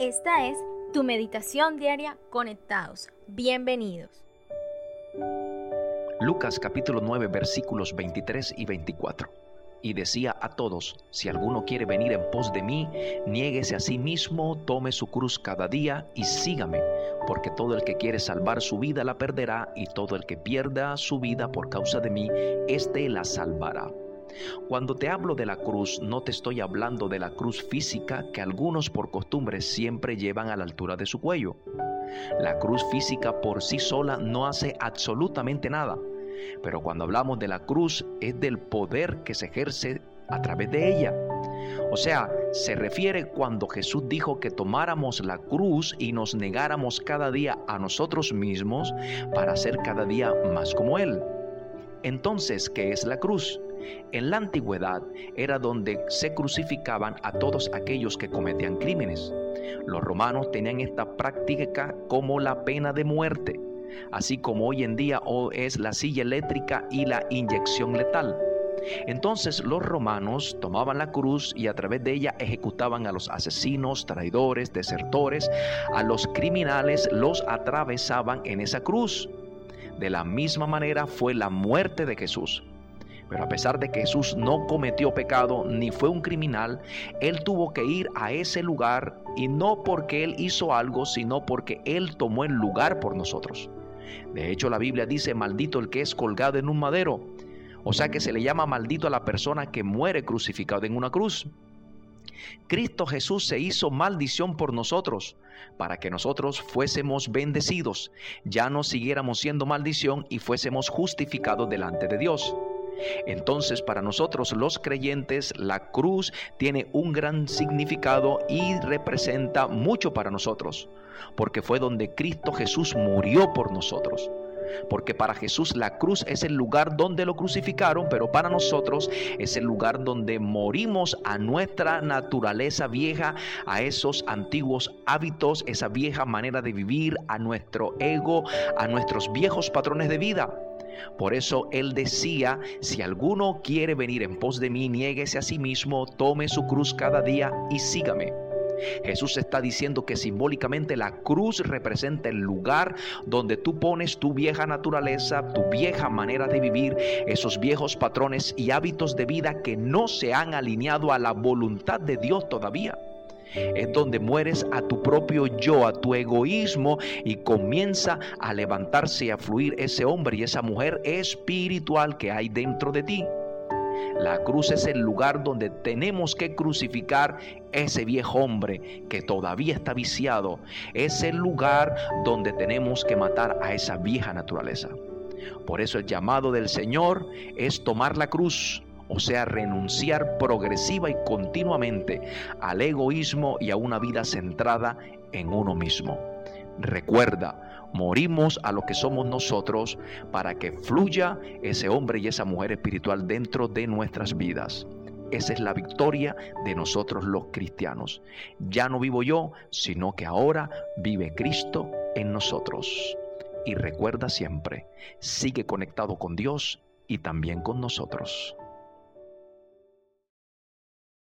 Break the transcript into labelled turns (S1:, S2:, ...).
S1: Esta es tu meditación diaria conectados. Bienvenidos.
S2: Lucas capítulo 9 versículos 23 y 24. Y decía a todos, si alguno quiere venir en pos de mí, niéguese a sí mismo, tome su cruz cada día y sígame, porque todo el que quiere salvar su vida la perderá, y todo el que pierda su vida por causa de mí, éste la salvará. Cuando te hablo de la cruz, no te estoy hablando de la cruz física que algunos por costumbre siempre llevan a la altura de su cuello. La cruz física por sí sola no hace absolutamente nada, pero cuando hablamos de la cruz es del poder que se ejerce a través de ella. O sea, se refiere cuando Jesús dijo que tomáramos la cruz y nos negáramos cada día a nosotros mismos para ser cada día más como Él. Entonces, ¿qué es la cruz? En la antigüedad era donde se crucificaban a todos aquellos que cometían crímenes. Los romanos tenían esta práctica como la pena de muerte, así como hoy en día es la silla eléctrica y la inyección letal. Entonces los romanos tomaban la cruz y a través de ella ejecutaban a los asesinos, traidores, desertores, a los criminales, los atravesaban en esa cruz. De la misma manera fue la muerte de Jesús. Pero a pesar de que Jesús no cometió pecado ni fue un criminal, Él tuvo que ir a ese lugar y no porque Él hizo algo, sino porque Él tomó el lugar por nosotros. De hecho, la Biblia dice, maldito el que es colgado en un madero. O sea que se le llama maldito a la persona que muere crucificado en una cruz. Cristo Jesús se hizo maldición por nosotros, para que nosotros fuésemos bendecidos, ya no siguiéramos siendo maldición y fuésemos justificados delante de Dios. Entonces para nosotros los creyentes la cruz tiene un gran significado y representa mucho para nosotros, porque fue donde Cristo Jesús murió por nosotros porque para Jesús la cruz es el lugar donde lo crucificaron, pero para nosotros es el lugar donde morimos a nuestra naturaleza vieja, a esos antiguos hábitos, esa vieja manera de vivir, a nuestro ego, a nuestros viejos patrones de vida. Por eso él decía, si alguno quiere venir en pos de mí, niéguese a sí mismo, tome su cruz cada día y sígame. Jesús está diciendo que simbólicamente la cruz representa el lugar donde tú pones tu vieja naturaleza, tu vieja manera de vivir, esos viejos patrones y hábitos de vida que no se han alineado a la voluntad de Dios todavía. Es donde mueres a tu propio yo, a tu egoísmo y comienza a levantarse y a fluir ese hombre y esa mujer espiritual que hay dentro de ti. La cruz es el lugar donde tenemos que crucificar ese viejo hombre que todavía está viciado. Es el lugar donde tenemos que matar a esa vieja naturaleza. Por eso el llamado del Señor es tomar la cruz, o sea, renunciar progresiva y continuamente al egoísmo y a una vida centrada en uno mismo. Recuerda, morimos a lo que somos nosotros para que fluya ese hombre y esa mujer espiritual dentro de nuestras vidas. Esa es la victoria de nosotros los cristianos. Ya no vivo yo, sino que ahora vive Cristo en nosotros. Y recuerda siempre, sigue conectado con Dios y también con nosotros.